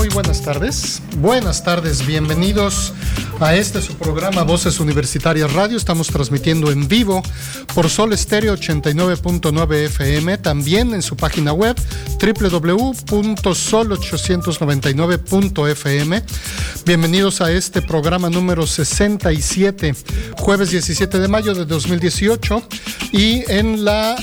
Muy buenas tardes. Buenas tardes, bienvenidos a este su programa Voces Universitarias Radio. Estamos transmitiendo en vivo por Sol Estéreo 89.9 FM, también en su página web www.sol899.fm. Bienvenidos a este programa número 67, jueves 17 de mayo de 2018 y en la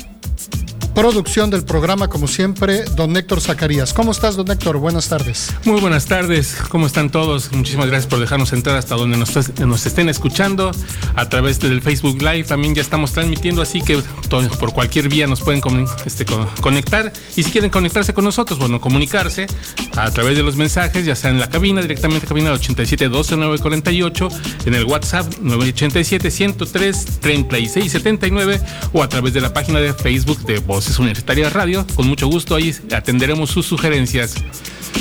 producción del programa, como siempre, don Héctor Zacarías. ¿Cómo estás, don Héctor? Buenas tardes. Muy buenas tardes, ¿cómo están todos? Muchísimas gracias por dejarnos entrar hasta donde nos, estén escuchando a través del Facebook Live. También ya estamos transmitiendo, así que por cualquier vía nos pueden este, conectar. Y si quieren conectarse con nosotros, bueno, comunicarse a través de los mensajes, ya sea en la cabina, directamente a cabina 87 12 948, en el WhatsApp 987 103 36 79 o a través de la página de Facebook de Voz es Universitaria Radio. Con mucho gusto ahí atenderemos sus sugerencias.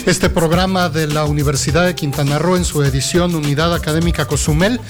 Este programa de la Universidad de Quintana Roo en su edición Unidad Académica Cozumel.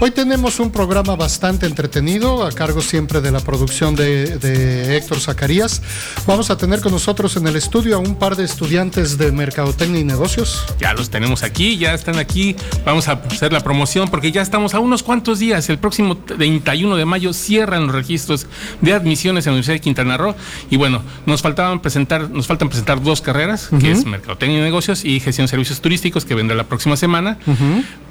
Hoy tenemos un programa bastante entretenido, a cargo siempre de la producción de, de Héctor Zacarías. Vamos a tener con nosotros en el estudio a un par de estudiantes de Mercadotecnia y Negocios. Ya los tenemos aquí, ya están aquí. Vamos a hacer la promoción porque ya estamos a unos cuantos días. El próximo 31 de mayo cierran los registros de admisiones en la Universidad de Quintana Roo. Y bueno, nos faltaban presentar, nos faltan presentar dos carreras, que es Mercadotecnia y Negocios y Gestión de Servicios Turísticos, que vendrá la próxima semana.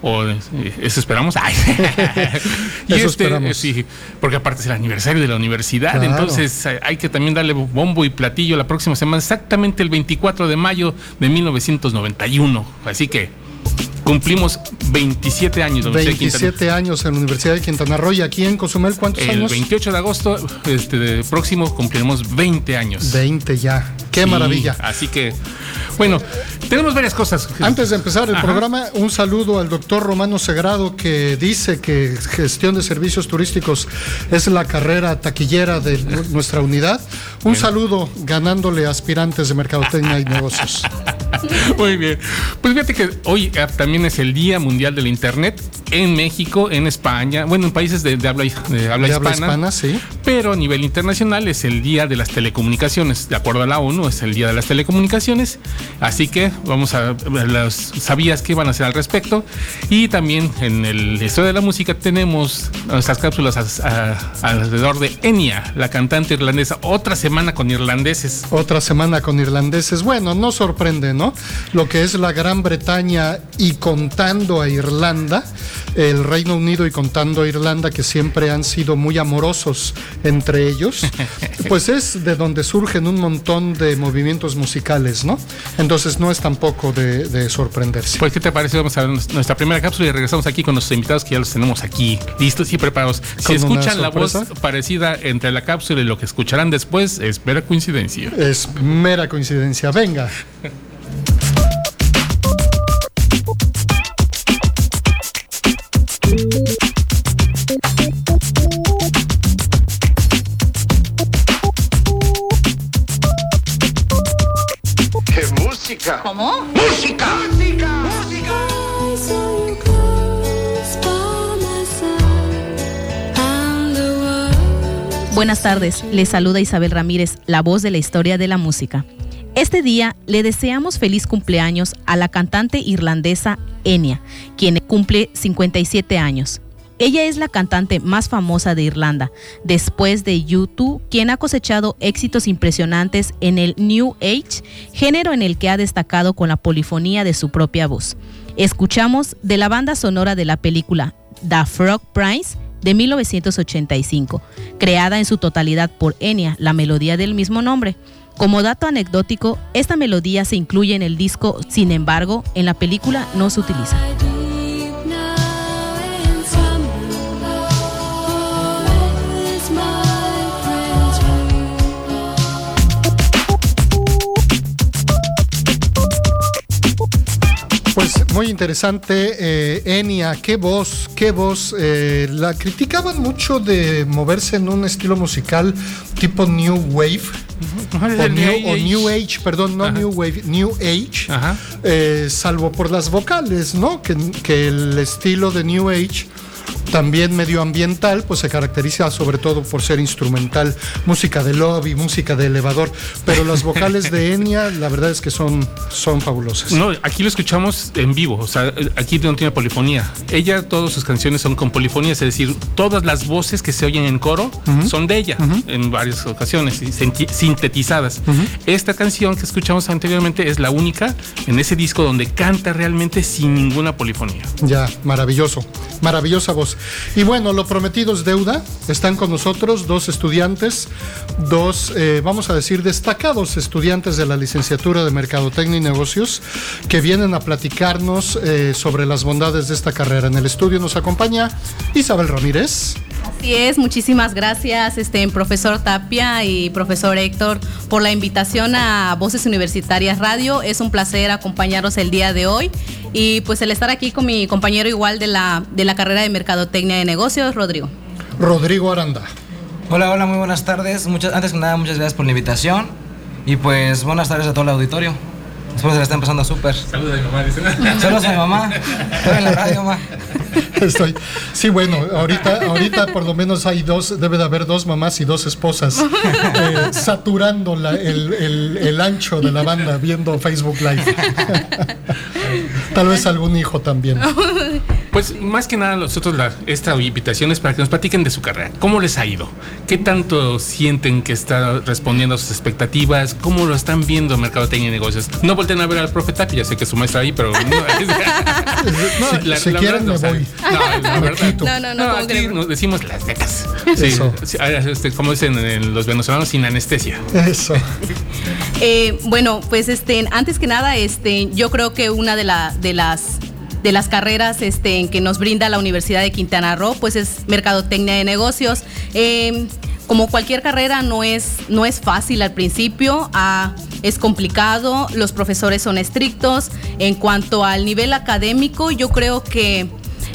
O eh, eso esperamos. Ay. y Eso este, esperamos. sí, porque aparte es el aniversario de la universidad, Claro. entonces eh, hay que también darle bombo y platillo la próxima semana, exactamente el 24 de mayo de 1991. Así que cumplimos 27 años. de la Universidad de Quintana- 27 años en la Universidad de Quintana Roo y aquí en Cozumel, ¿cuántos El años? 28 de agosto este, de próximo cumpliremos 20 años. 20 ya. Qué Sí, maravilla. Así que, bueno, tenemos varias cosas. Antes de empezar el Ajá. programa, un saludo al doctor Romano Segrado que dice que gestión de servicios turísticos es la carrera taquillera de nu- nuestra unidad. Un saludo ganándole aspirantes de mercadotecnia y negocios. Muy bien. Pues fíjate que hoy eh, también es el Día Mundial del Internet en México, en España, bueno, en países de, de habla, de habla De hispana. sí. Pero a nivel internacional es el Día de las Telecomunicaciones. De acuerdo a la ONU, es el Día de las Telecomunicaciones. Así que vamos a ver las sabías que van a hacer al respecto. Y también en el historia de la música tenemos nuestras cápsulas a- a- alrededor de Enya, la cantante irlandesa. Otra semana con irlandeses. Otra semana con irlandeses. Bueno, no sorprende, ¿no? Lo que es la Gran Bretaña y contando a Irlanda, el Reino Unido y contando a Irlanda, que siempre han sido muy amorosos entre ellos, pues es de donde surgen un montón de movimientos musicales, ¿no? Entonces no es tampoco de, de sorprenderse. Pues, ¿qué te parece? Vamos a ver nuestra primera cápsula y regresamos aquí con nuestros invitados que ya los tenemos aquí listos y preparados. Si escuchan la voz parecida entre la cápsula y lo que escucharán después, es mera coincidencia. Es mera coincidencia. Venga. música! ¿Cómo? ¡Música! ¡Música! World Buenas tardes, les saluda Isabel Ramírez, la voz de la historia de la música. Este día le deseamos feliz cumpleaños a la cantante irlandesa Enya, quien cumple 57 años. Ella es la cantante más famosa de Irlanda, después de U2, quien ha cosechado éxitos impresionantes en el New Age, género en el que ha destacado con la polifonía de su propia voz. Escuchamos de la banda sonora de la película The Frog Prize de 1985, creada en su totalidad por Enya, la melodía del mismo nombre. Como dato anecdótico, esta melodía se incluye en el disco, sin embargo, en la película no se utiliza. Pues muy interesante, eh, Enia, qué voz, qué voz. eh, la criticaban mucho de moverse en un estilo musical tipo New Wave. O new, New o Age. New Age, perdón, no Ajá. New Wave, New Age, Ajá. eh, salvo por las vocales, ¿no? Que, que el estilo de New Age, también medioambiental, pues se caracteriza sobre todo por ser instrumental, música de lobby, música de elevador, pero las vocales de Enya, la verdad es que son, son fabulosas. No, aquí lo escuchamos en vivo, o sea, aquí no tiene polifonía. Ella, todas sus canciones son con polifonía, es decir, todas las voces que se oyen en coro son de ella en varias ocasiones, sintetizadas. Esta canción que escuchamos anteriormente es la única en ese disco donde canta realmente sin ninguna polifonía. Ya, maravilloso, maravillosa voz. Y bueno, lo prometido es deuda. Están con nosotros dos estudiantes, dos, eh, vamos a decir, destacados estudiantes de la licenciatura de Mercadotecnia y Negocios que vienen a platicarnos eh, sobre las bondades de esta carrera. En el estudio nos acompaña Isabel Ramírez. Así es, muchísimas gracias, este, profesor Tapia y profesor Héctor, por la invitación a Voces Universitarias Radio. Es un placer acompañaros el día de hoy y pues el estar aquí con mi compañero igual de la, de la carrera de Mercadotecnia de Negocios, Rodrigo. Rodrigo Aranda. Hola, hola, muy buenas tardes. Muchas, antes que nada, muchas gracias por la invitación. Y pues buenas tardes a todo el auditorio. Espero que se la estén pasando súper. Saludos a mi mamá, dicen. Saludos a mi mamá. Estoy en la radio, mamá. Estoy. Sí, bueno, ahorita, ahorita por lo menos hay dos, debe de haber dos mamás y dos esposas eh, saturando la- el, el- el ancho de la banda viendo Facebook Live. Tal vez algún hijo también. Pues más que nada nosotros la, esta invitación es para que nos platiquen de su carrera. ¿Cómo les ha ido? ¿Qué tanto sienten que está respondiendo a sus expectativas? ¿Cómo lo están viendo Mercadotecnia y Negocios? No volteen a ver al profeta, que ya sé que su maestra ahí, pero no. Si- si quieren, me voy. No, la Me verdad. quito. No, no, no, ¿cómo aquí nos decimos las netas. Sí, Eso. sí, ah, este, como dicen en los venezolanos, sin anestesia. Eso. Eh, bueno, pues este, antes que nada, este, yo creo que una de, la, de las de las carreras este, que nos brinda la Universidad de Quintana Roo, pues es Mercadotecnia de Negocios. Eh, como cualquier carrera no es, no es fácil al principio, es complicado, los profesores son estrictos. En cuanto al nivel académico, yo creo que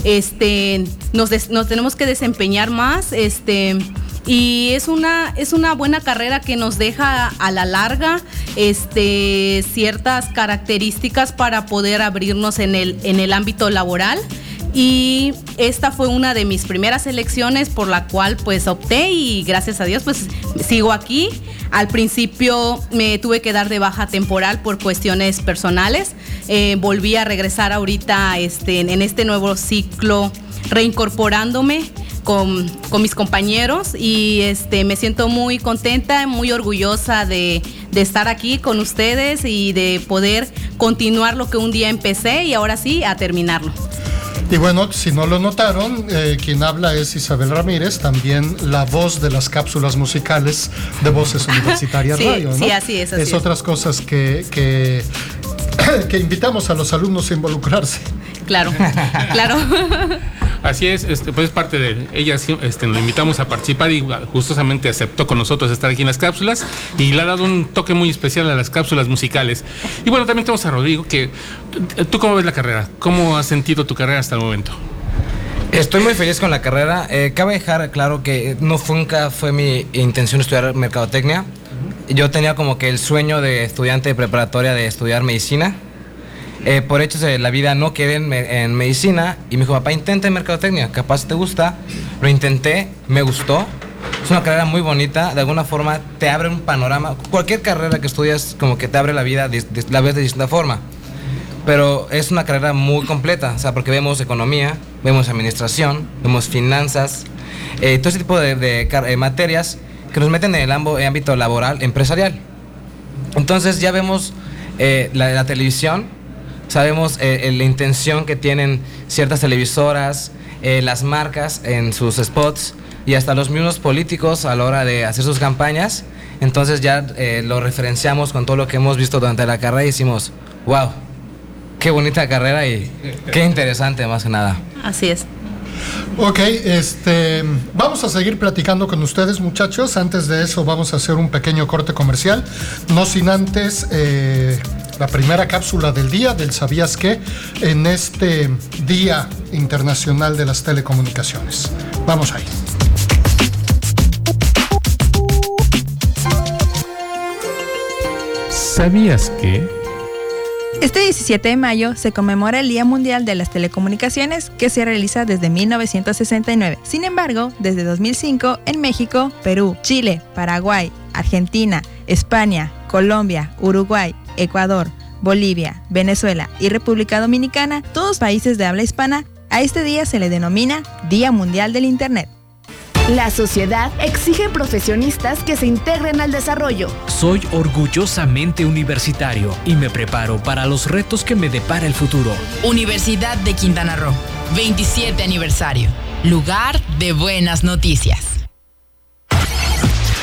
este, nos, nos tenemos que desempeñar más. Este, y es una, es una buena carrera que nos deja a la larga este, ciertas características para poder abrirnos en el, en el ámbito laboral. Y esta fue una de mis primeras elecciones por la cual pues opté y gracias a Dios pues sigo aquí. Al principio me tuve que dar de baja temporal por cuestiones personales. Eh, volví a regresar ahorita este, en este nuevo ciclo reincorporándome con, con mis compañeros y este, me siento muy contenta, muy orgullosa de, de estar aquí con ustedes y de poder continuar lo que un día empecé y ahora sí a terminarlo. Y bueno, si no lo notaron, eh, quien habla es Isabel Ramírez, también la voz de las cápsulas musicales de Voces Universitarias Sí, Radio. ¿no? sí, así es, así es otras cosas que, que, que invitamos a los alumnos a involucrarse. Claro, claro. Así es, este, pues es parte de ella, este, lo invitamos a participar y gustosamente aceptó con nosotros estar aquí en las cápsulas y le ha dado un toque muy especial a las cápsulas musicales. Y bueno, también tenemos a Rodrigo, que tú cómo ves la carrera, cómo has sentido tu carrera hasta el momento. Estoy muy feliz con la carrera. Eh, cabe dejar claro que no fue- nunca fue mi intención estudiar mercadotecnia. Yo tenía como que el sueño de estudiante de preparatoria de estudiar medicina. Eh, por hechos de la vida no quedé en, me- en medicina y me dijo, papá, intenta mercadotecnia, capaz te gusta. Lo intenté, me gustó. Es una carrera muy bonita, de alguna forma te abre un panorama. Cualquier carrera que estudias como que te abre la vida, de- de- la ves de distinta forma. Pero es una carrera muy completa, o sea, porque vemos economía, vemos administración, vemos finanzas, eh, todo ese tipo de, de car- eh, materias que nos meten en el ámbito laboral, empresarial. Entonces ya vemos eh, la, la televisión, sabemos eh, eh, la intención que tienen ciertas televisoras, eh, las marcas en sus spots y hasta los mismos políticos a la hora de hacer sus campañas. Entonces ya eh, lo referenciamos con todo lo que hemos visto durante la carrera y decimos, wow, qué bonita carrera y qué interesante más que nada. Así es. Ok, este, vamos a seguir platicando con ustedes, muchachos. Antes de eso, vamos a hacer un pequeño corte comercial. No sin antes eh, la primera cápsula del día del ¿Sabías qué? en este Día Internacional de las Telecomunicaciones. Vamos ahí. ¿Sabías que? Este 17 de mayo se conmemora el Día Mundial de las Telecomunicaciones que se realiza desde 1969. Sin embargo, desde 2005 en México, Perú, Chile, Paraguay, Argentina, España, Colombia, Uruguay, Ecuador, Bolivia, Venezuela y República Dominicana, todos países de habla hispana, a este día se le denomina Día Mundial del Internet. La sociedad exige profesionistas que se integren al desarrollo. Soy orgullosamente universitario y me preparo para los retos que me depara el futuro. Universidad de Quintana Roo, 27 aniversario. Lugar de buenas noticias.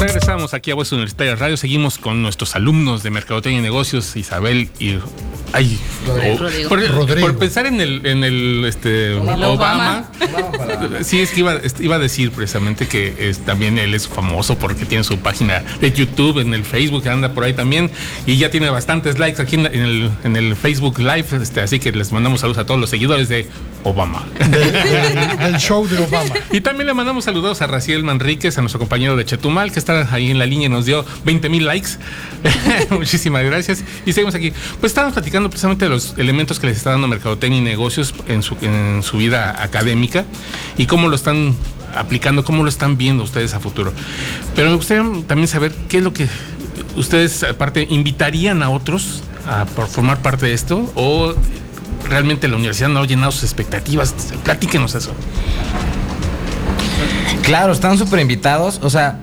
Regresamos aquí a Voces Universitarias Radio. Seguimos con nuestros alumnos de Mercadotecnia y Negocios, Isabel y. Ay, o- Rodrigo. por, Rodrigo. por pensar en el, en el este, Obama. Sí, es que iba, est- iba a decir precisamente que es, también él es famoso porque tiene su página de YouTube, en el Facebook, anda por ahí también. Y ya tiene bastantes likes aquí en, la- en el, en el Facebook Live. Este, así que les mandamos saludos a todos los seguidores de Obama. Del, del show de Obama. Y también le mandamos saludos a Raciel Manríquez, a nuestro compañero de Chetumal, que está ahí en la línea nos dio 20 mil likes. Muchísimas gracias. Y seguimos aquí. Pues estábamos platicando precisamente de los elementos que les está dando Mercadotecnia y Negocios en su, en su vida académica y cómo lo están aplicando, cómo lo están viendo ustedes a futuro. Pero me gustaría también saber qué es lo que ustedes, aparte, invitarían a otros a formar parte de esto o realmente la universidad no ha llenado sus expectativas. Platíquenos eso. Claro, están súper invitados. O sea,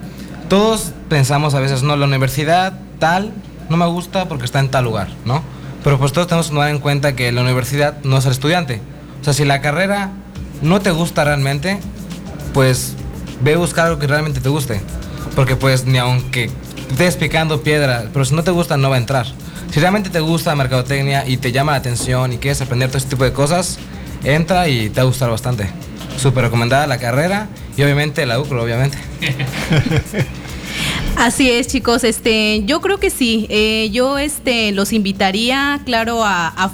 todos pensamos a veces, no, la universidad tal no me gusta porque está en tal lugar, ¿no? Pero pues todos tenemos que tomar en cuenta que la universidad no es el estudiante. O sea, si la carrera no te gusta realmente, pues ve a buscar algo que realmente te guste. Porque pues ni aunque estés picando piedra, pero si no te gusta no va a entrar. Si realmente te gusta mercadotecnia y te llama la atención y quieres aprender todo este tipo de cosas, entra y te va a gustar bastante. Súper recomendada la carrera y obviamente la UCRO, obviamente. Así es, chicos. Este, yo creo que sí. Eh, yo, este, los invitaría, claro, a,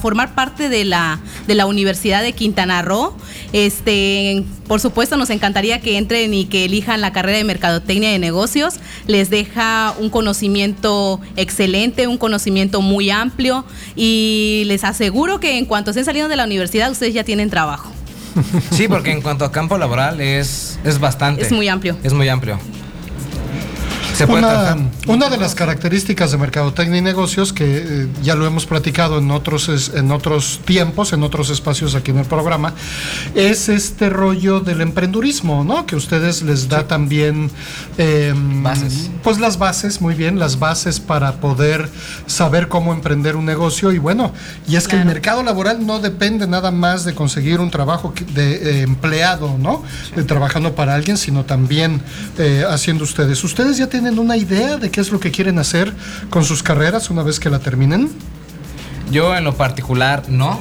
formar parte de la de la Universidad de Quintana Roo. Este, por supuesto, nos encantaría que entren y que elijan la carrera de Mercadotecnia de Negocios. Les deja un conocimiento excelente, un conocimiento muy amplio y les aseguro que en cuanto estén saliendo de la universidad, ustedes ya tienen trabajo. Sí, porque en cuanto a campo laboral es, es bastante. Es muy amplio. Es muy amplio. Se puede Una, una de las características de Mercadotecnia y Negocios, que eh, ya lo hemos platicado en otros, es- en otros tiempos, en otros espacios aquí en el programa, es este rollo del emprendurismo, ¿no? Que ustedes les da también... eh, Bases. Pues las bases, muy bien, las bases para poder saber cómo emprender un negocio. Y bueno, y es que el Claro. mercado laboral no depende nada más de conseguir un trabajo de eh, empleado, ¿no? De trabajando para alguien, sino también eh, haciendo ustedes. ¿Ustedes ya tienen una idea de qué es lo que quieren hacer con sus carreras una vez que la terminen? Yo en lo particular no.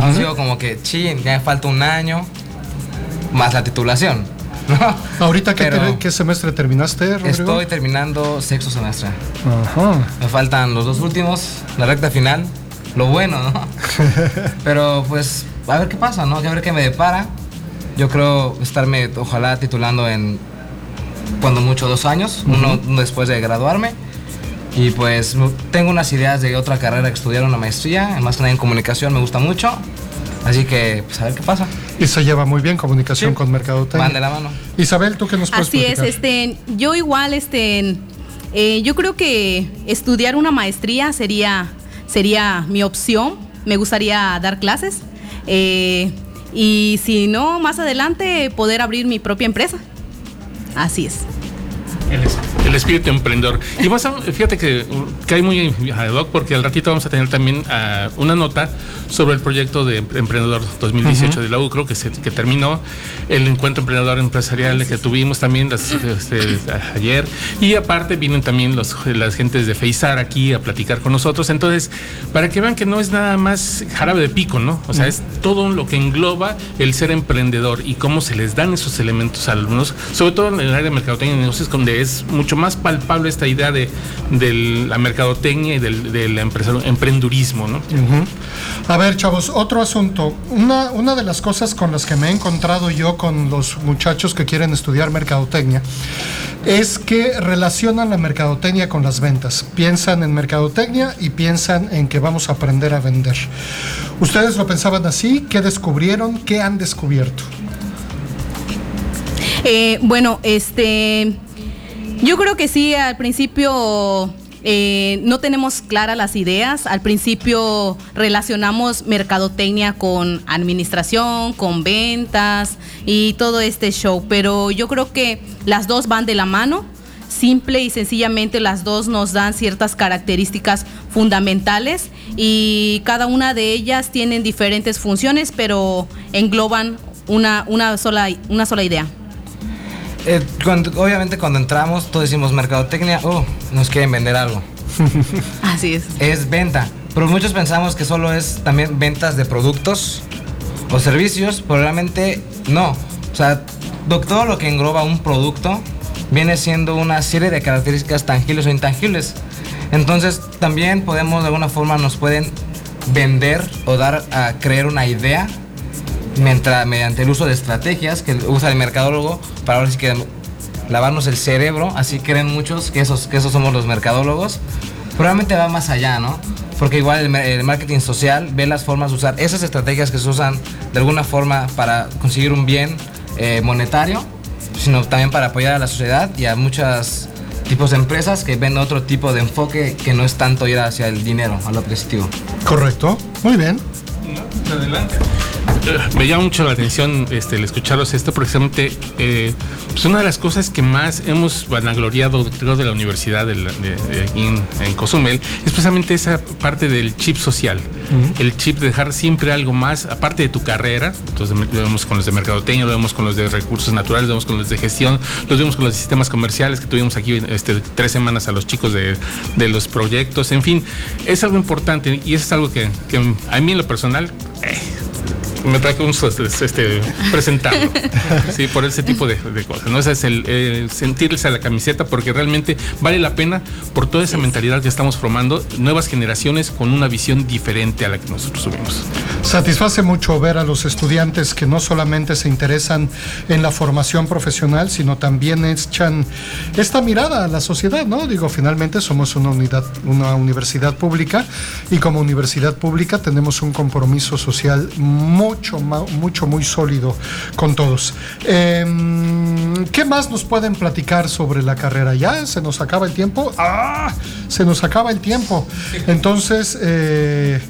Ha sido como que, chin, ya me falta un año más la titulación. ¿no? ¿Ahorita qué, te- qué semestre terminaste, Rodrigo? Estoy terminando sexto semestre. Ajá. Me faltan los dos últimos, la recta final. Lo bueno, ¿no? Pero pues, a ver qué pasa, ¿no? A ver qué me depara. Yo creo estarme, ojalá, titulando en, cuando mucho, dos años, uno después de graduarme. Y pues tengo unas ideas de otra carrera que estudiar una maestría, más que nada en comunicación, me gusta mucho. Así que, pues a ver qué pasa. Y se lleva muy bien comunicación Sí. con mercadotecnia. Van de la mano. Isabel, ¿tú qué nos puedes Así es, este, yo igual, este, eh, yo creo que estudiar una maestría sería, sería mi opción. Me gustaría dar clases. eh, y si no, más adelante poder abrir mi propia empresa. Así es. El, es- el espíritu emprendedor. Y vamos a, fíjate que, hay muy ad hoc porque al ratito vamos a tener también ah, una nota sobre el proyecto de Emprendedor 2018 de la UCRO que, se, que terminó, el encuentro emprendedor empresarial que tuvimos también las- este, ayer. Y aparte vienen también los, las gentes de FEISAR aquí a platicar con nosotros. Entonces, para que vean que no es nada más jarabe de pico, ¿no? O sea, es todo lo que engloba el ser emprendedor y cómo se les dan esos elementos a alumnos, sobre todo en el área de mercadotecnia y negocios, donde es mucho más palpable esta idea de, de la mercadotecnia y del, del emprendurismo, ¿no? A ver, chavos, otro asunto. Una, una de las cosas con las que me he encontrado yo con los muchachos que quieren estudiar mercadotecnia es que relacionan la mercadotecnia con las ventas. Piensan en mercadotecnia y piensan en que vamos a aprender a vender. ¿Ustedes lo pensaban así? ¿Qué descubrieron? ¿Qué han descubierto? Eh, bueno, este, yo creo que sí, al principio eh, no tenemos claras las ideas. Al principio relacionamos mercadotecnia con administración, con ventas y todo este show, pero yo creo que las dos van de la mano. Simple y sencillamente las dos nos dan ciertas características fundamentales y cada una de ellas tienen diferentes funciones, pero engloban una, una, sola, una sola idea. Eh, cuando- obviamente cuando entramos, todos decimos mercadotecnia, oh, nos quieren vender algo. Así es. Es venta. Pero muchos pensamos que solo es también ventas de productos o servicios, pero realmente no. O sea, do- todo lo que engloba un producto viene siendo una serie de características tangibles o intangibles. Entonces también podemos de alguna forma nos pueden vender o dar a creer una idea mientras, mediante el uso de estrategias que usa el mercadólogo para ahora sí que lavarnos el cerebro, así creen muchos que esos, que esos somos los mercadólogos. Probablemente va más allá, ¿no? Porque igual el, marketing social ve las formas de usar esas estrategias que se usan de alguna forma para conseguir un bien eh, monetario, sino también para apoyar a la sociedad y a muchos tipos de empresas que ven otro tipo de enfoque que no es tanto ir hacia el dinero, a lo adquisitivo. Correcto. Muy bien. Adelante. Me llama mucho la atención este, el escucharos esto, precisamente eh, pues una de las cosas que más hemos vanagloriado creo, de la universidad de, la- de- de- en, en Cozumel es precisamente esa parte del chip social. El chip de dejar siempre algo más, aparte de tu carrera, entonces lo vemos con los de mercadotecnia, lo vemos con los de recursos naturales, lo vemos con los de gestión, lo vemos con los de sistemas comerciales que tuvimos aquí este, tres semanas a los chicos de, de los proyectos, en fin, es algo importante y eso es algo que, que a mí en lo personal eh, me trae un este, presentarlo. sí, por ese tipo de, de cosas. ¿no? Ese es el, el sentirse a la camiseta porque realmente vale la pena por toda esa mentalidad que estamos formando, nuevas generaciones con una visión diferente a la que nosotros tuvimos. Satisface mucho ver a los estudiantes que no solamente se interesan en la formación profesional, sino también echan esta mirada a la sociedad, ¿no? Digo, finalmente somos una unidad, una universidad pública y como universidad pública tenemos un compromiso social mucho, mucho, muy sólido con todos. Em, ¿Qué más nos pueden platicar sobre la carrera? ¿Ya se nos acaba el tiempo? ¡Ah! Se nos acaba el tiempo. Entonces, eh,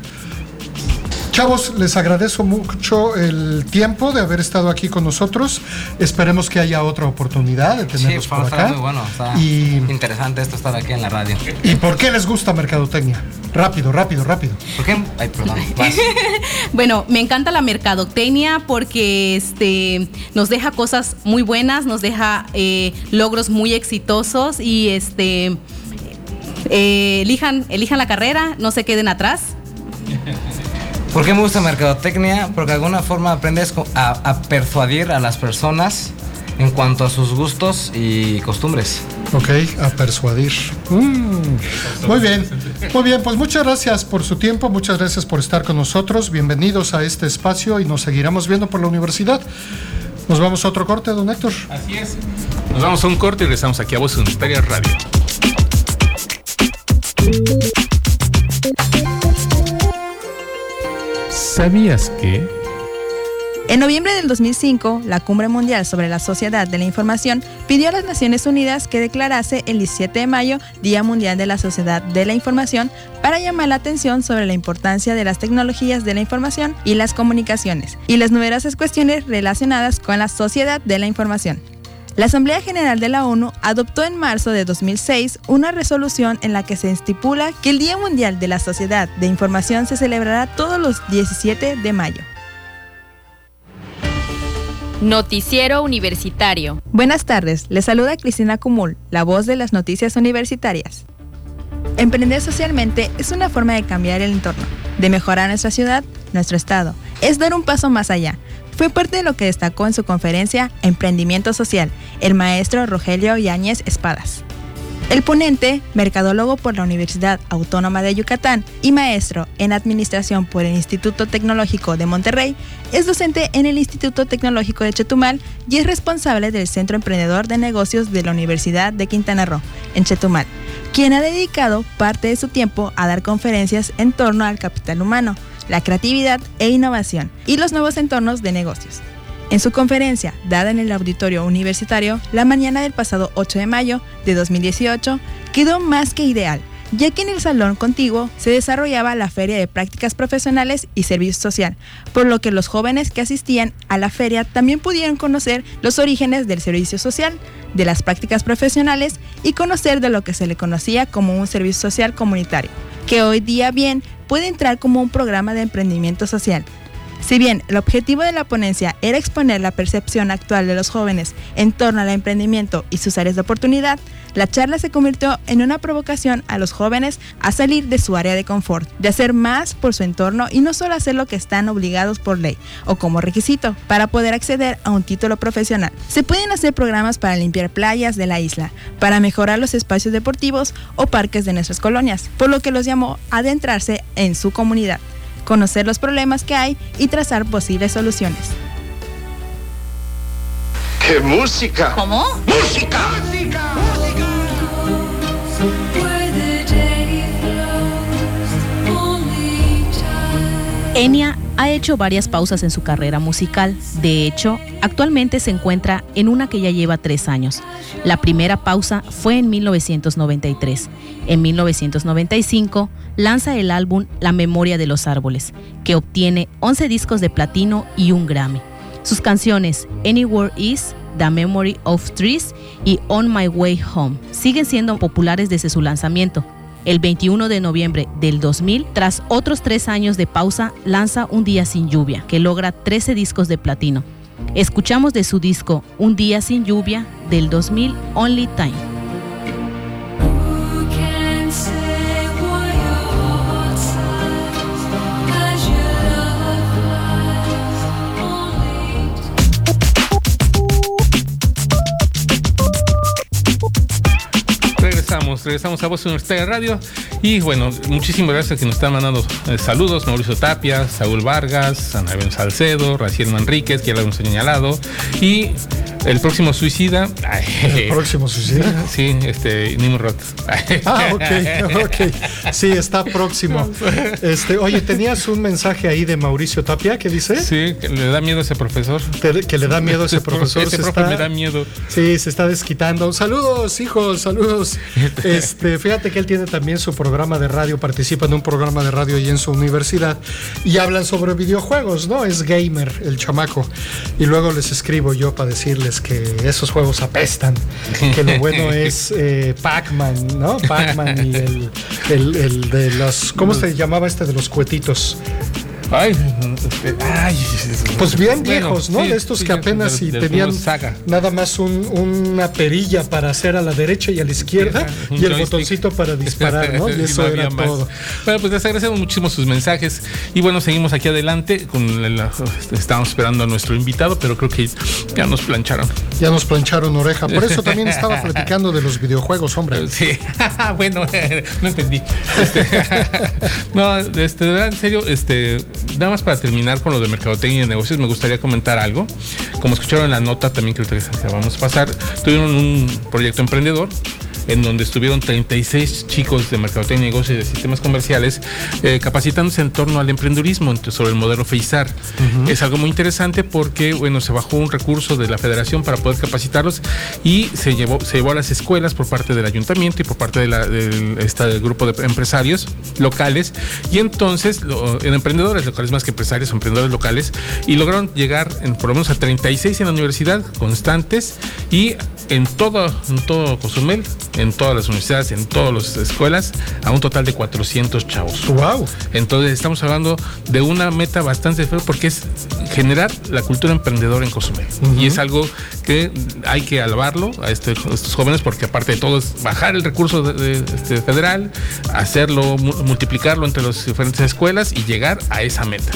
Chavos, les agradezco mucho el tiempo de haber estado aquí con nosotros. Esperemos que haya otra oportunidad de Sí, tenerlos fue, por acá. muy bueno. Está Y, interesante esto estar aquí en la radio. ¿Y por qué les gusta mercadotecnia? Rápido, rápido, rápido. ¿Por qué? Ay, perdón. Bueno, me encanta la mercadotecnia porque este, nos deja cosas muy buenas, nos deja eh, logros muy exitosos y este, eh, elijan, elijan la carrera, no se queden atrás. ¿Por qué me gusta mercadotecnia? Porque de alguna forma aprendes a persuadir a las personas en cuanto a sus gustos y costumbres. Ok, a persuadir. Mm, Muy bien, muy bien, pues muchas gracias por su tiempo, muchas gracias por estar con nosotros, bienvenidos a este espacio y nos seguiremos viendo por la universidad. Nos vamos a otro corte, don Héctor. Así es. Nos vamos a un corte y regresamos aquí a Voz Universitaria Radio. ¿Sabías que? En noviembre del 2005, la Cumbre Mundial sobre la Sociedad de la Información pidió a las Naciones Unidas que declarase el 17 de mayo Día Mundial de la Sociedad de la Información para llamar la atención sobre la importancia de las tecnologías de la información y las comunicaciones y las numerosas cuestiones relacionadas con la sociedad de la información. La Asamblea General de la ONU adoptó en marzo de 2006 una resolución en la que se estipula que el Día Mundial de la Sociedad de Información se celebrará todos los 17 de mayo. Noticiero Universitario. Buenas tardes, les saluda Cristina Cumul, la voz de las noticias universitarias. Emprender socialmente es una forma de cambiar el entorno, de mejorar nuestra ciudad, nuestro estado. Es dar un paso más allá. Fue parte de lo que destacó en su conferencia Emprendimiento Social el maestro Rogelio Yáñez Espadas. El ponente, mercadólogo por la Universidad Autónoma de Yucatán y maestro en administración por el Instituto Tecnológico de Monterrey, es docente en el Instituto Tecnológico de Chetumal y es responsable del Centro Emprendedor de Negocios de la Universidad de Quintana Roo, en Chetumal, quien ha dedicado parte de su tiempo a dar conferencias en torno al capital humano, la creatividad e innovación y los nuevos entornos de negocios. En su conferencia, dada en el auditorio universitario la mañana del pasado 8 de mayo de 2018, quedó más que ideal, ya que en el salón contiguo se desarrollaba la Feria de Prácticas Profesionales y Servicio Social, por lo que los jóvenes que asistían a la feria también pudieron conocer los orígenes del servicio social, de las prácticas profesionales y conocer de lo que se le conocía como un servicio social comunitario, que hoy día bien puede entrar como un programa de emprendimiento social. Si bien el objetivo de la ponencia era exponer la percepción actual de los jóvenes en torno al emprendimiento y sus áreas de oportunidad, la charla se convirtió en una provocación a los jóvenes a salir de su área de confort, de hacer más por su entorno y no solo hacer lo que están obligados por ley o como requisito para poder acceder a un título profesional. Se pueden hacer programas para limpiar playas de la isla, para mejorar los espacios deportivos o parques de nuestras colonias, por lo que los llamó a adentrarse en su comunidad conocer los problemas que hay y trazar posibles soluciones. ¡Qué música! ¿Cómo? ¡Música! Enya ha hecho varias pausas en su carrera musical. De hecho, actualmente se encuentra en una que ya lleva tres años. La primera pausa fue en 1993. En 1995 lanza el álbum La Memoria de los Árboles, que obtiene 11 discos de platino y un Grammy. Sus canciones Anywhere Is, The Memory of Trees y On My Way Home siguen siendo populares desde su lanzamiento. El 21 de noviembre del 2000, tras otros tres años de pausa, lanza Un Día Sin Lluvia, que logra 13 discos de platino. Escuchamos de su disco Un Día Sin Lluvia del 2000 Only Time. Regresamos, regresamos a Voz Universitaria Radio. Y bueno, muchísimas gracias que nos están mandando eh, saludos, Mauricio Tapia, Saúl Vargas, Anabel Salcedo, Raciel Manríquez, que ya lo hemos señalado, y el próximo suicida. ¿El próximo suicida? Sí, este, Nimrod. Ah, ok, ok. Sí, está próximo. Este, oye, tenías un mensaje ahí de Mauricio Tapia que dice. Sí, que le da miedo a ese profesor. Que le da miedo a ese profesor. Ese se profe está- me da miedo. Sí, se está desquitando. Saludos, hijos, saludos. Este, fíjate que él tiene también su programa de radio, participa en un programa de radio ahí en su universidad y hablan sobre videojuegos, ¿no? Es gamer el chamaco. Y luego les escribo yo para decirles que esos juegos apestan, que lo bueno es eh, Pac-Man, ¿no? Pac-Man y el, el- el de los, ¿cómo se llamaba este de los cuetitos? Ay, ay, Pues bien bueno, viejos, ¿no? sí, de estos sí, que apenas del- si del tenían Saga. nada más un- una perilla para hacer a la derecha y a la izquierda y el botoncito para disparar, ¿no? Y eso era más. todo. Bueno, pues les agradecemos muchísimo sus mensajes. Y bueno, seguimos aquí adelante. Con estamos esperando a nuestro invitado, pero creo que ya nos plancharon. Ya nos plancharon oreja. Por eso también estaba platicando de los videojuegos, hombre. Sí, bueno, no entendí. Este, no, este, de en serio, este, nada más para terminar con lo de mercadotecnia y de negocios, me gustaría comentar algo. Como escucharon en la nota también que vamos a pasar, tuvieron un proyecto emprendedor en donde estuvieron 36 chicos de mercadotecnia, negocios y de sistemas comerciales eh, capacitándose en torno al emprendedurismo entonces, sobre el modelo FEISAR. Es algo muy interesante porque, bueno, se bajó un recurso de la federación para poder capacitarlos y se llevó, se llevó a las escuelas por parte del ayuntamiento y por parte de la- del esta- del grupo de empresarios locales y entonces lo- en emprendedores locales más que empresarios, emprendedores locales y lograron llegar en, por lo menos a 36 en la universidad constantes y en todo, en todo Cozumel, en todas las universidades, en todas las escuelas, a un total de 400 chavos. ¡Wow! Entonces estamos hablando de una meta bastante fea porque es generar la cultura emprendedora en Cozumel. Y es algo que hay que alabarlo a, este- a estos jóvenes porque aparte de todo es bajar el recurso de- de- este, federal, hacerlo, mu- multiplicarlo entre las diferentes escuelas y llegar a esa meta.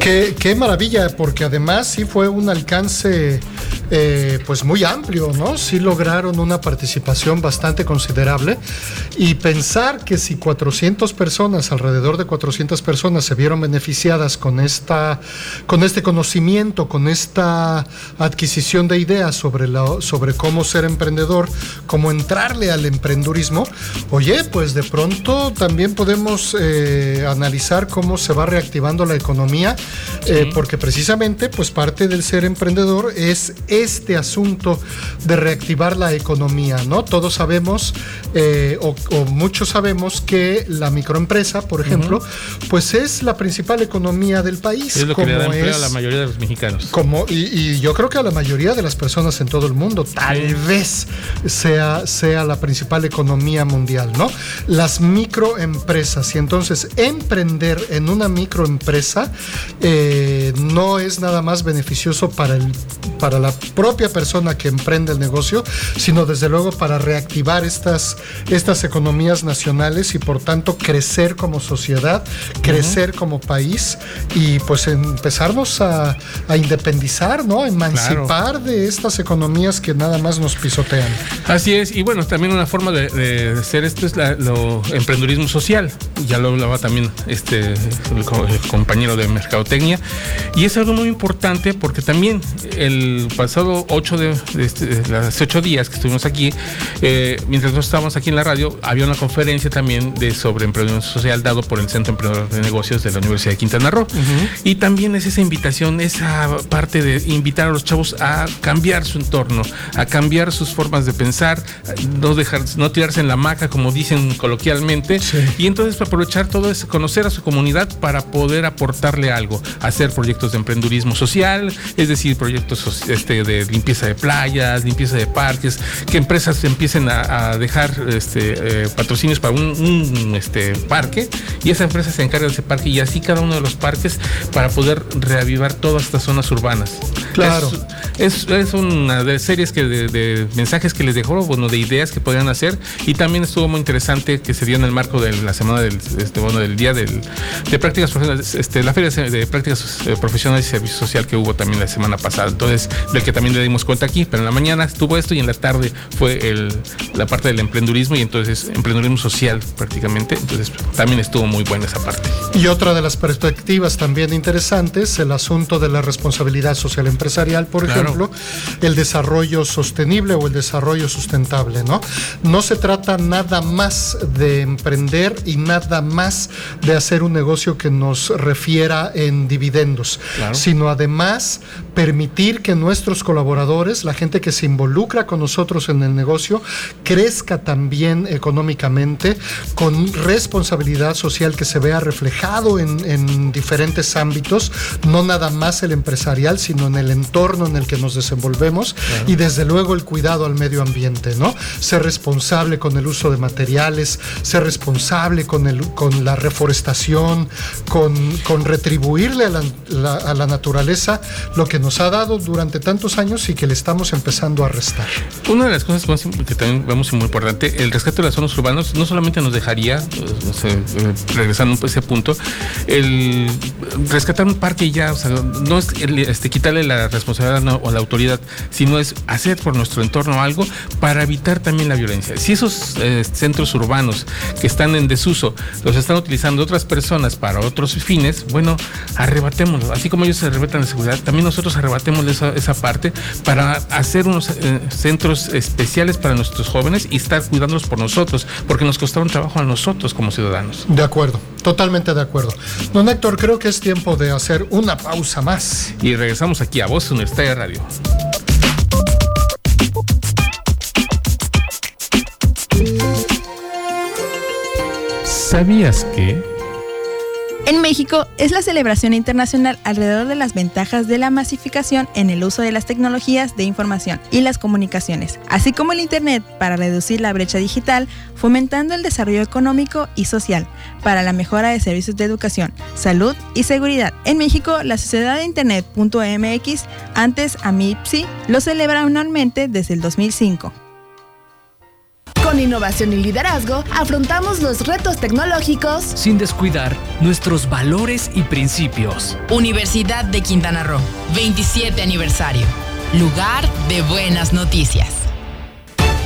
Qué, qué maravilla, porque además sí fue un alcance eh, pues muy amplio, ¿no? Sí lograron una participación bastante considerable y pensar que si 400 personas, alrededor de 400 personas se vieron beneficiadas con esta, con este conocimiento, con esta adquisición de ideas sobre, la, sobre cómo ser emprendedor, cómo entrarle al emprendurismo, oye, pues de pronto también podemos eh, analizar cómo se va reactivando la economía, eh, porque precisamente pues parte del ser emprendedor es este asunto de reactivar la economía, ¿no? Todos sabemos, eh, o, o muchos sabemos que la microempresa, por ejemplo, pues es la principal economía del país. Es lo que le da como empleo a es- la mayoría de los mexicanos. como, y, y yo creo que a la mayoría de las personas en todo el mundo, tal vez sea, sea la principal economía mundial, ¿no? Las microempresas. Y entonces, emprender en una microempresa eh, no es nada más beneficioso para, el, para la propia persona que emprende el negocio, sino desde luego para reactivar estas, estas economías nacionales y por tanto crecer como sociedad, crecer como país y pues empezarnos a, a independizar, ¿no? Emancipar de estas economías que nada más nos pisotean. Así es, y bueno, también una forma de, de hacer esto es la- lo emprendedurismo social. Ya lo hablaba también este el compañero de mercadotecnia. Y es algo muy importante porque también el pasado 8 de, de este- de las 8 días que estuvimos aquí, eh, mientras nosotros estábamos aquí en la radio, había una conferencia también de sobre emprendimiento social dado por el Centro Emprendedor de Negocios de la Universidad de Quintana Roo. Y también es esa invitación, esa parte de invitar a los chavos a cambiar su entorno, a cambiar sus formas de pensar, no dejar, no tirarse en la maca, como dicen coloquialmente, y entonces aprovechar todo eso, conocer a su comunidad para poder aportarle algo, hacer proyectos de emprendurismo social, es decir, proyectos este, de limpieza de playas, limpieza de parques, que empresas empiecen a, a dejar este, eh, patrocinios para un, un, este, parque y esa empresa se encarga de ese parque y así cada uno de los parques para poder reavivar todas estas zonas urbanas. Claro. Es, es, es una de series que de, de mensajes que les dejó, bueno, de ideas que podrían hacer y también estuvo muy interesante que se dio en el marco de la semana del, este, bueno, del día del, de prácticas profesionales, este, la feria de prácticas eh, profesionales y servicio social que hubo también la semana pasada. Entonces, del que también le dimos cuenta aquí, pero en la mañana estuvo esto y en la tarde fue el, la parte del emprendurismo y entonces emprendurismo social prácticamente. Entonces, también estuvo muy buena esa parte. Y otra de las perspectivas también interesantes, el asunto de la responsabilidad social empresarial, por Claro. ejemplo, el desarrollo sostenible o el desarrollo sustentable, ¿no? No se trata nada más de emprender y nada más de hacer un negocio que nos refiera en dividendos, Claro. sino además permitir que nuestros colaboradores, la gente que se involucra con nosotros en el negocio, crezca también económicamente, con responsabilidad social que se vea reflejado en, en diferentes ámbitos, no nada más el empresarial, sino en el entorno en el que nos desenvolvemos y desde luego el cuidado al medio ambiente, ¿no? Ser responsable con el uso de materiales, ser responsable con, el, con la reforestación, con, con retribuirle a la, la- a la naturaleza lo que nos ha dado durante tantos años y que le estamos empezando a restar. Una de las cosas más que también vemos muy importante, el rescate de las zonas urbanas no solamente nos dejaría, eh, o sea, eh, regresando a ese punto, el rescatar un parque ya, o sea, no es este, quitarle la responsabilidad no- o la autoridad, sino es hacer por nuestro entorno algo para evitar también la violencia. Si esos eh, centros urbanos que están en desuso los están utilizando otras personas para otros fines, bueno, arrebatémoslo. Así como ellos se arrebatan la seguridad, también nosotros arrebatemos esa, esa parte para hacer unos eh, centros especiales para nuestros jóvenes y estar cuidándolos por nosotros, porque nos costaron trabajo a nosotros como ciudadanos. De acuerdo, totalmente de acuerdo. Don Héctor, creo que es tiempo de hacer una pausa más. Y regresamos aquí a Voz Universitaria Radio. ¿Sabías que? En México es la celebración internacional alrededor de las ventajas de la masificación en el uso de las tecnologías de información y las comunicaciones, así como el Internet para reducir la brecha digital, fomentando el desarrollo económico y social, para la mejora de servicios de educación, salud y seguridad. En México, la Sociedad de Internet.mx, antes AMIPSI, lo celebra anualmente desde el 2005. Con innovación y liderazgo, afrontamos los retos tecnológicos sin descuidar nuestros valores y principios. Universidad de Quintana Roo, 27 aniversario. Lugar de buenas noticias.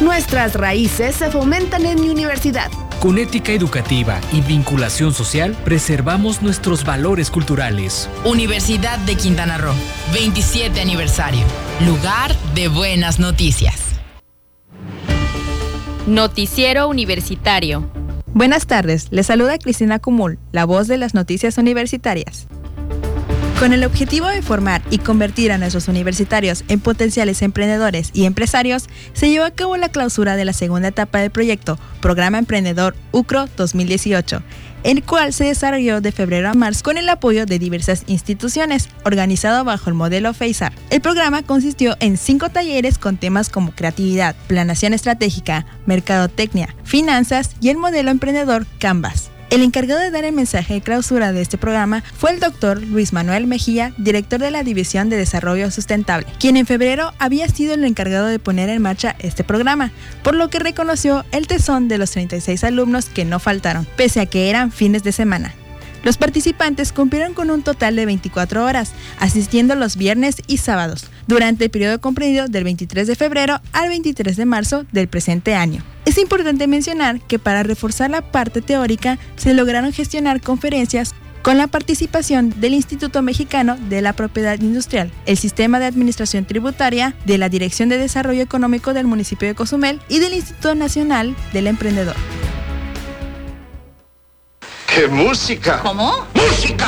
Nuestras raíces se fomentan en mi universidad. Con ética educativa y vinculación social, preservamos nuestros valores culturales. Universidad de Quintana Roo, 27 aniversario. Lugar de buenas noticias. Noticiero Universitario. Buenas tardes, les saluda Cristina Cumul, la voz de las noticias universitarias. Con el objetivo de formar y convertir a nuestros universitarios en potenciales emprendedores y empresarios, se llevó a cabo la clausura de la segunda etapa del proyecto Programa Emprendedor UCRO 2018, el cual se desarrolló de febrero a marzo con el apoyo de diversas instituciones, organizado bajo el modelo FACEAR. El programa consistió en cinco talleres con temas como creatividad, planación estratégica, mercadotecnia, finanzas y el modelo emprendedor Canvas. El encargado de dar el mensaje de clausura de este programa fue el doctor Luis Manuel Mejía, director de la División de Desarrollo Sustentable, quien en febrero había sido el encargado de poner en marcha este programa, por lo que reconoció el tesón de los 36 alumnos que no faltaron, pese a que eran fines de semana. Los participantes cumplieron con un total de 24 horas, asistiendo los viernes y sábados, durante el periodo comprendido del 23 de febrero al 23 de marzo del presente año. Es importante mencionar que para reforzar la parte teórica se lograron gestionar conferencias con la participación del Instituto Mexicano de la Propiedad Industrial, el Sistema de Administración Tributaria, de la Dirección de Desarrollo Económico del municipio de Cozumel y del Instituto Nacional del Emprendedor. ¡Qué música! ¿Cómo? ¡Música!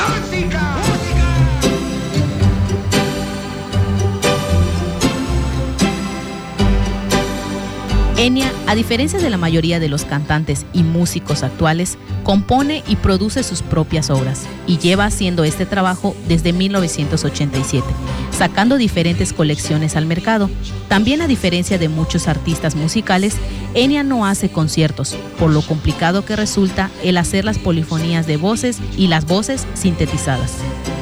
Enya, a diferencia de la mayoría de los cantantes y músicos actuales, compone y produce sus propias obras y lleva haciendo este trabajo desde 1987, sacando diferentes colecciones al mercado. También a diferencia de muchos artistas musicales, Enya no hace conciertos, por lo complicado que resulta el hacer las polifonías de voces y las voces sintetizadas.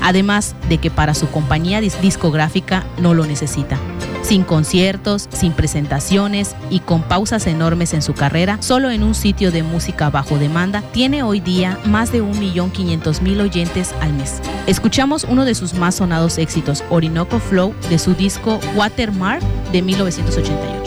Además de que para su compañía dis- discográfica no lo necesita. Sin conciertos, sin presentaciones y con pausas enormes en su carrera, solo en un sitio de música bajo demanda, tiene hoy día más de 1.500.000 oyentes al mes. Escuchamos uno de sus más sonados éxitos, Orinoco Flow, de su disco Watermark de 1988.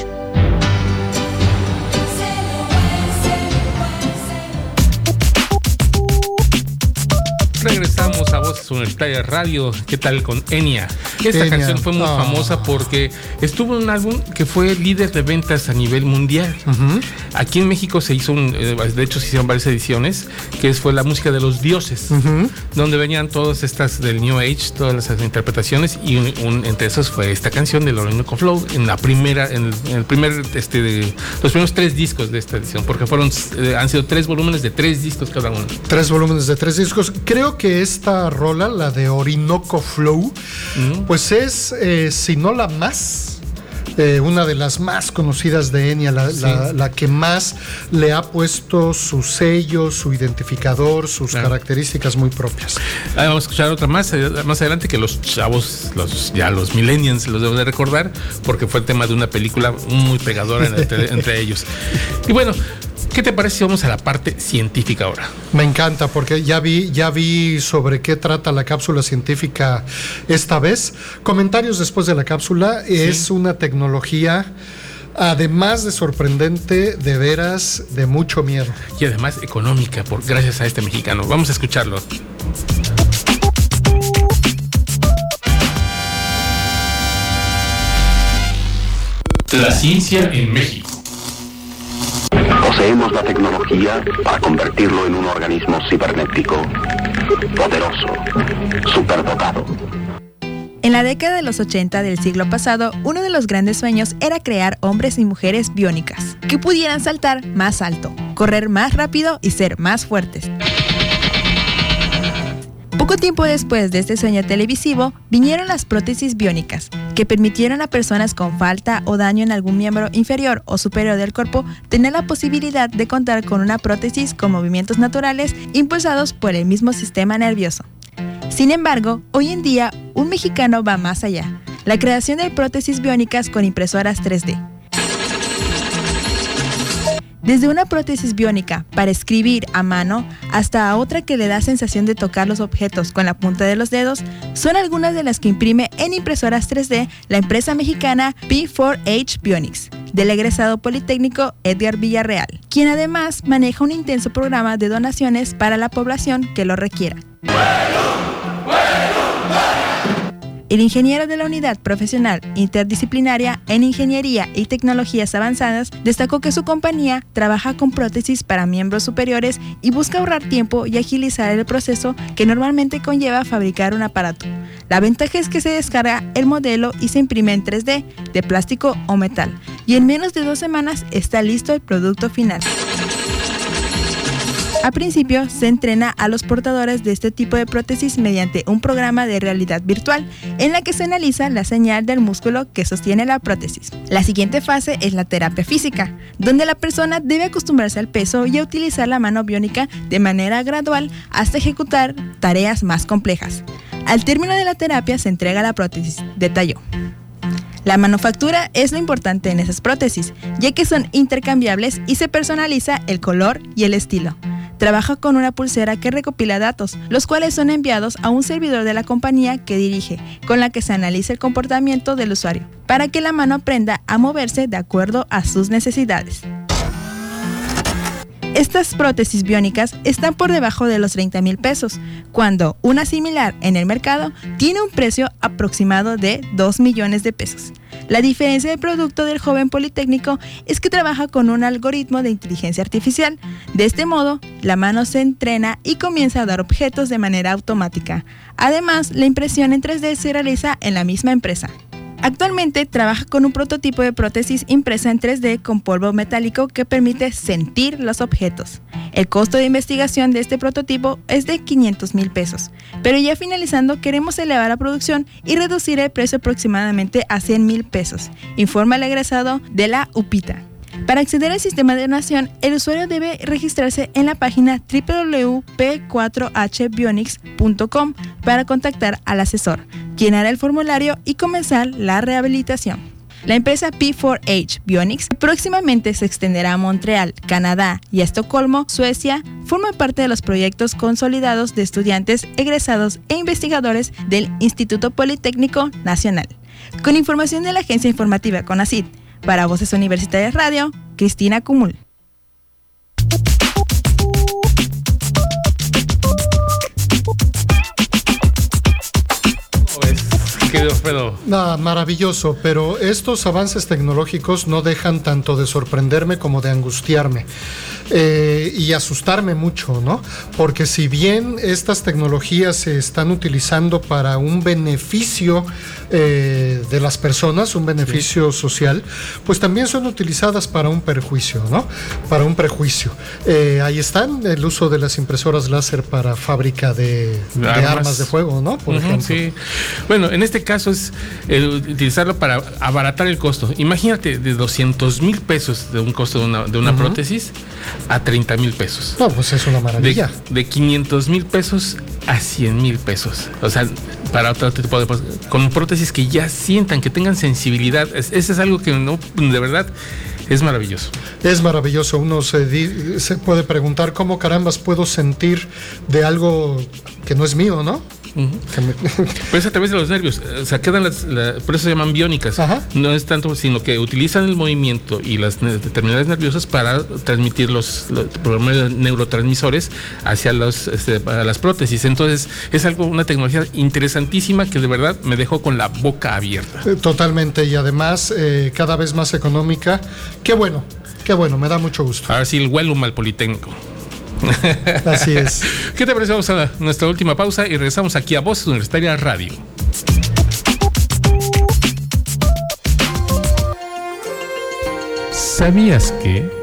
Regresamos a Voces Universitarias Radio. ¿Qué tal con Enya? Esta Enya. canción fue muy Ah. famosa porque estuvo en un álbum que fue líder de ventas a nivel mundial. Aquí en México se hizo, un, eh, de hecho se hicieron varias ediciones, que fue la música de los dioses, donde venían todas estas del New Age, todas las interpretaciones, y un- un- entre esas fue esta canción de Orinoco Flow, en la primera, en el, en el primer, este, de, los primeros tres discos de esta edición, porque fueron, eh, han sido tres volúmenes de tres discos cada uno. Tres volúmenes de tres discos. Creo que esta rola, la de Orinoco Flow, pues es, eh, si no la más, eh, una de las más conocidas de Enya, la, la- la que más le ha puesto su sello, su identificador, sus Claro. características muy propias. Ah, vamos a escuchar otra más, eh, más adelante que los chavos, los, ya los millennials los deben de recordar, porque fue el tema de una película muy pegadora en- entre, entre ellos. Y bueno, ¿Qué te parece si vamos a la parte científica ahora? Me encanta porque ya vi, ya vi sobre qué trata la cápsula científica esta vez. Comentarios después de la cápsula. Es una tecnología, además de sorprendente, de veras, de mucho miedo. Y además económica, por, gracias a este mexicano. Vamos a escucharlo. La ciencia en México. Poseemos la tecnología para convertirlo en un organismo cibernético, poderoso, superdotado. En la década de los 80 del siglo pasado, uno de los grandes sueños era crear hombres y mujeres biónicas, que pudieran saltar más alto, correr más rápido y ser más fuertes. Poco tiempo después de este sueño televisivo, vinieron las prótesis biónicas, que permitieron a personas con falta o daño en algún miembro inferior o superior del cuerpo tener la posibilidad de contar con una prótesis con movimientos naturales impulsados por el mismo sistema nervioso. Sin embargo, hoy en día un mexicano va más allá, la creación de prótesis biónicas con impresoras 3D. Desde una prótesis biónica para escribir a mano hasta otra que le da sensación de tocar los objetos con la punta de los dedos, son algunas de las que imprime en impresoras 3D la empresa mexicana P4H Bionics, del egresado politécnico Edgar Villarreal, quien además maneja un intenso programa de donaciones para la población que lo requiera. El ingeniero de la Unidad Profesional Interdisciplinaria en Ingeniería y Tecnologías Avanzadas destacó que su compañía trabaja con prótesis para miembros superiores y busca ahorrar tiempo y agilizar el proceso que normalmente conlleva fabricar un aparato. La ventaja es que se descarga el modelo y se imprime en 3D, de plástico o metal, y en menos de dos semanas está listo el producto final. A principio, se entrena a los portadores de este tipo de prótesis mediante un programa de realidad virtual en la que se analiza la señal del músculo que sostiene la prótesis. La siguiente fase es la terapia física, donde la persona debe acostumbrarse al peso y a utilizar la mano biónica de manera gradual hasta ejecutar tareas más complejas. Al término de la terapia se entrega la prótesis, detalló. La manufactura es lo importante en esas prótesis, ya que son intercambiables y se personaliza el color y el estilo. Trabaja con una pulsera que recopila datos, los cuales son enviados a un servidor de la compañía que dirige, con la que se analiza el comportamiento del usuario, para que la mano aprenda a moverse de acuerdo a sus necesidades. Estas prótesis biónicas están por debajo de los 30 mil pesos, cuando una similar en el mercado tiene un precio aproximado de 2 millones de pesos. La diferencia del producto del joven politécnico es que trabaja con un algoritmo de inteligencia artificial. De este modo, la mano se entrena y comienza a dar objetos de manera automática. Además, la impresión en 3D se realiza en la misma empresa. Actualmente trabaja con un prototipo de prótesis impresa en 3D con polvo metálico que permite sentir los objetos. El costo de investigación de este prototipo es de 500 mil pesos, pero ya finalizando queremos elevar la producción y reducir el precio aproximadamente a 100 mil pesos, informa el egresado de la UPITA. Para acceder al sistema de donación, el usuario debe registrarse en la página www.p4hbionics.com para contactar al asesor, quien hará el formulario y comenzar la rehabilitación. La empresa P4H Bionics próximamente se extenderá a Montreal, Canadá y a Estocolmo, Suecia. Forma parte de los proyectos consolidados de estudiantes, egresados e investigadores del Instituto Politécnico Nacional. Con información de la agencia informativa CONACID, para Voces Universitarias Radio, Cristina Cumul. Nada, maravilloso, pero estos avances tecnológicos no dejan tanto de sorprenderme como de angustiarme. Eh, y asustarme mucho, ¿no? Porque si bien estas tecnologías se están utilizando para un beneficio eh, de las personas, un beneficio social, pues también son utilizadas para un perjuicio, ¿no? Para un prejuicio. Eh, ahí están el uso de las impresoras láser para fábrica de, de armas. de fuego, ¿no? Por ejemplo. sí. Bueno, en este caso es el utilizarlo para abaratar el costo. Imagínate de 200 mil pesos de un costo de una, de una prótesis a 30 mil pesos. No, pues es una maravilla. De, de 500 mil pesos a 100 mil pesos. O sea, para otro tipo de. Con prótesis que ya sientan, que tengan sensibilidad. Es- Eso es algo que no, de verdad, es maravilloso. Es maravilloso. Uno se, di- se puede preguntar cómo carambas puedo sentir de algo que no es mío, ¿no? Me- Pero es a través de los nervios, o sea, quedan las, la- por eso se llaman biónicas. No es tanto, sino que utilizan el movimiento y las terminales nerviosas para transmitir los, los neurotransmisores hacia los, este, para las prótesis. Entonces, es algo, una tecnología interesantísima que de verdad me dejó con la boca abierta. Eh, Totalmente, y además eh, cada vez más económica. Qué bueno, qué bueno, me da mucho gusto. Ahora sí, el Huelum al Politécnico. Así es. ¿Qué te parece? Vamos a nuestra última pausa y regresamos aquí a Voces Universitaria Radio. ¿Sabías que?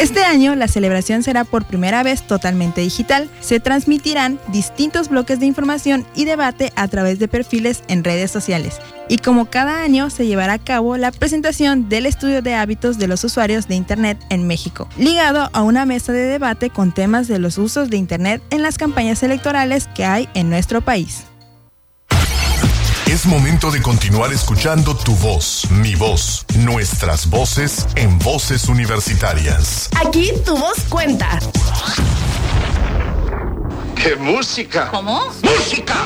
Este año la celebración será por primera vez totalmente digital. Se transmitirán distintos bloques de información y debate a través de perfiles en redes sociales. Y como cada año se llevará a cabo la presentación del estudio de hábitos de los usuarios de Internet en México, ligado a una mesa de debate con temas de los usos de Internet en las campañas electorales que hay en nuestro país. Es momento de continuar escuchando tu voz, mi voz, nuestras voces en voces universitarias. Aquí tu voz cuenta. ¡Qué música! ¿Cómo? ¡Música!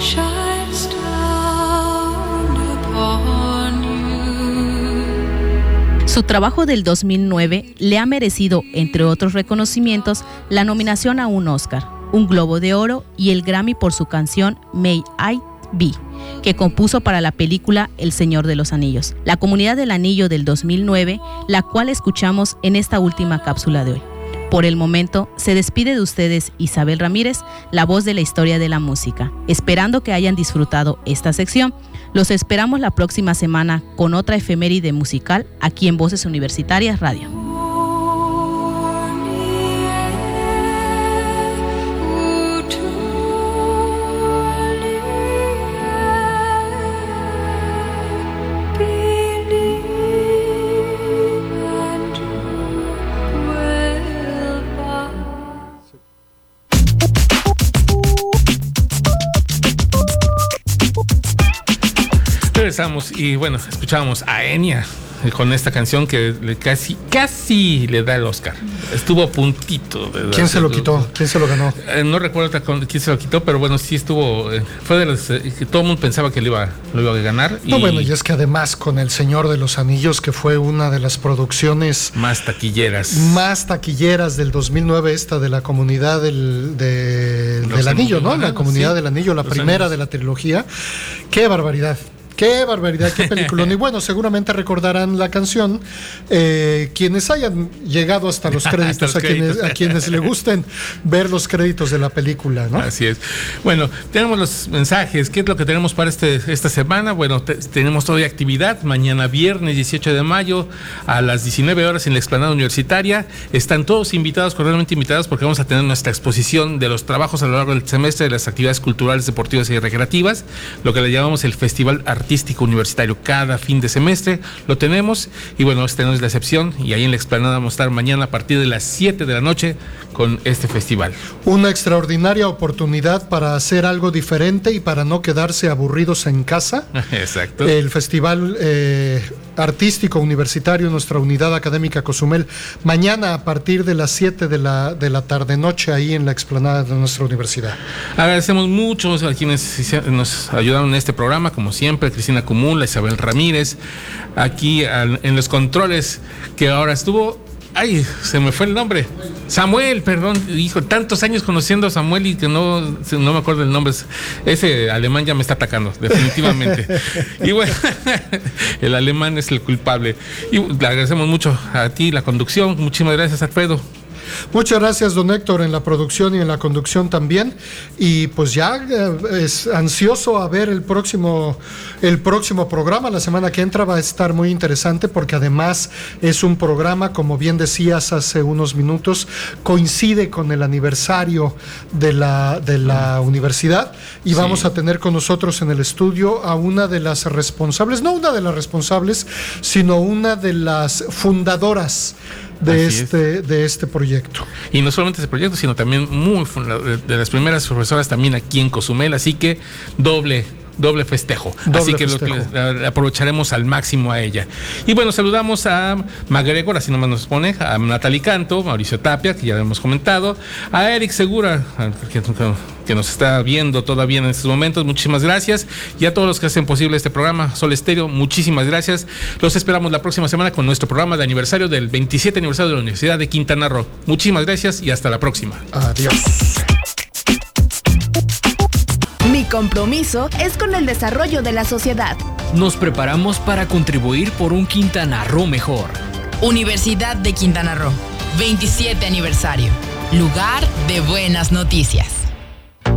Shines down upon you. Su trabajo del 2009 le ha merecido, entre otros reconocimientos, la nominación a un Oscar, un Globo de Oro y el Grammy por su canción May I Be, que compuso para la película El Señor de los Anillos, la comunidad del anillo del 2009, la cual escuchamos en esta última cápsula de hoy. Por el momento, se despide de ustedes Isabel Ramírez, la voz de la historia de la música. Esperando que hayan disfrutado esta sección, los esperamos la próxima semana con otra efeméride musical aquí en Voces Universitarias Radio. Y bueno, escuchábamos a Enya eh, con esta canción que le casi, casi le da el Oscar. Estuvo a puntito. de ¿Quién se lo quitó? ¿Quién se lo ganó? Eh, no recuerdo quién se lo quitó, pero bueno, sí estuvo. eh, fue de los eh, que todo el mundo pensaba que lo iba, lo iba a ganar. No, bueno, y es que además con El Señor de los Anillos, que fue una de las producciones más taquilleras. más taquilleras del 2009, esta de la comunidad del, de- del Anillo, ¿no? La comunidad sí. del Anillo, la primera de la trilogía. ¡Qué barbaridad! Qué barbaridad, qué peliculón. Y bueno, seguramente recordarán la canción. eh, quienes hayan llegado hasta los Hasta créditos, los a, quienes, a quienes le gusten ver los créditos de la película, ¿no? Así es. Bueno, tenemos los mensajes. ¿Qué es lo que tenemos para este, esta semana? Bueno, te- tenemos todavía actividad. Mañana viernes 18 de mayo a las 19 horas en la explanada universitaria. Están todos invitados, cordialmente invitados, porque vamos a tener nuestra exposición de los trabajos a lo largo del semestre de las actividades culturales, deportivas y recreativas, lo que le llamamos el Festival Artístico Universitario cada fin de semestre. Lo tenemos y bueno, esta no es la excepción. Y ahí en la explanada vamos a estar mañana a partir de las 7 de la noche con este festival. Una extraordinaria oportunidad para hacer algo diferente y para no quedarse aburridos en casa. Exacto. El Festival eh, Artístico Universitario, nuestra unidad académica Cozumel, mañana a partir de las 7 de la, de la tarde-noche ahí en la explanada de nuestra universidad. Agradecemos mucho a quienes nos ayudaron en este programa, como siempre, Cristina Cumula, Isabel Ramírez, aquí en los controles, que ahora estuvo. Ay, se me fue el nombre. Samuel, perdón, hijo, tantos años conociendo a Samuel y que no, no me acuerdo el nombre. Ese alemán ya me está atacando, definitivamente. y bueno, el alemán es el culpable. Y le agradecemos mucho a ti la conducción. Muchísimas gracias, Alfredo. Muchas gracias, don Héctor, en la producción y en la conducción también. Y pues ya eh, es ansioso a ver el próximo, el próximo programa. La semana que entra va a estar muy interesante porque además es un programa, como bien decías hace unos minutos, coincide con el aniversario de la, de la universidad y Sí. vamos a tener con nosotros en el estudio a una de las responsables, no una de las responsables, sino una de las fundadoras de Así es. este, de este proyecto. Y no solamente ese proyecto, sino también muy de las primeras profesoras también aquí en Cozumel, así que doble doble festejo. Doble así que festejo. la aprovecharemos al máximo a ella. Y bueno, saludamos a MacGregor, así nomás nos pone, a Natalie Canto, Mauricio Tapia, que ya hemos comentado, a Eric Segura, que, que nos está viendo todavía en estos momentos, muchísimas gracias. Y a todos los que hacen posible este programa, Sol Estéreo, muchísimas gracias. Los esperamos la próxima semana con nuestro programa de aniversario del 27 aniversario de la Universidad de Quintana Roo. Muchísimas gracias y hasta la próxima. Adiós. Mi compromiso es con el desarrollo de la sociedad. Nos preparamos para contribuir por un Quintana Roo mejor. Universidad de Quintana Roo, 27 aniversario. Lugar de buenas noticias.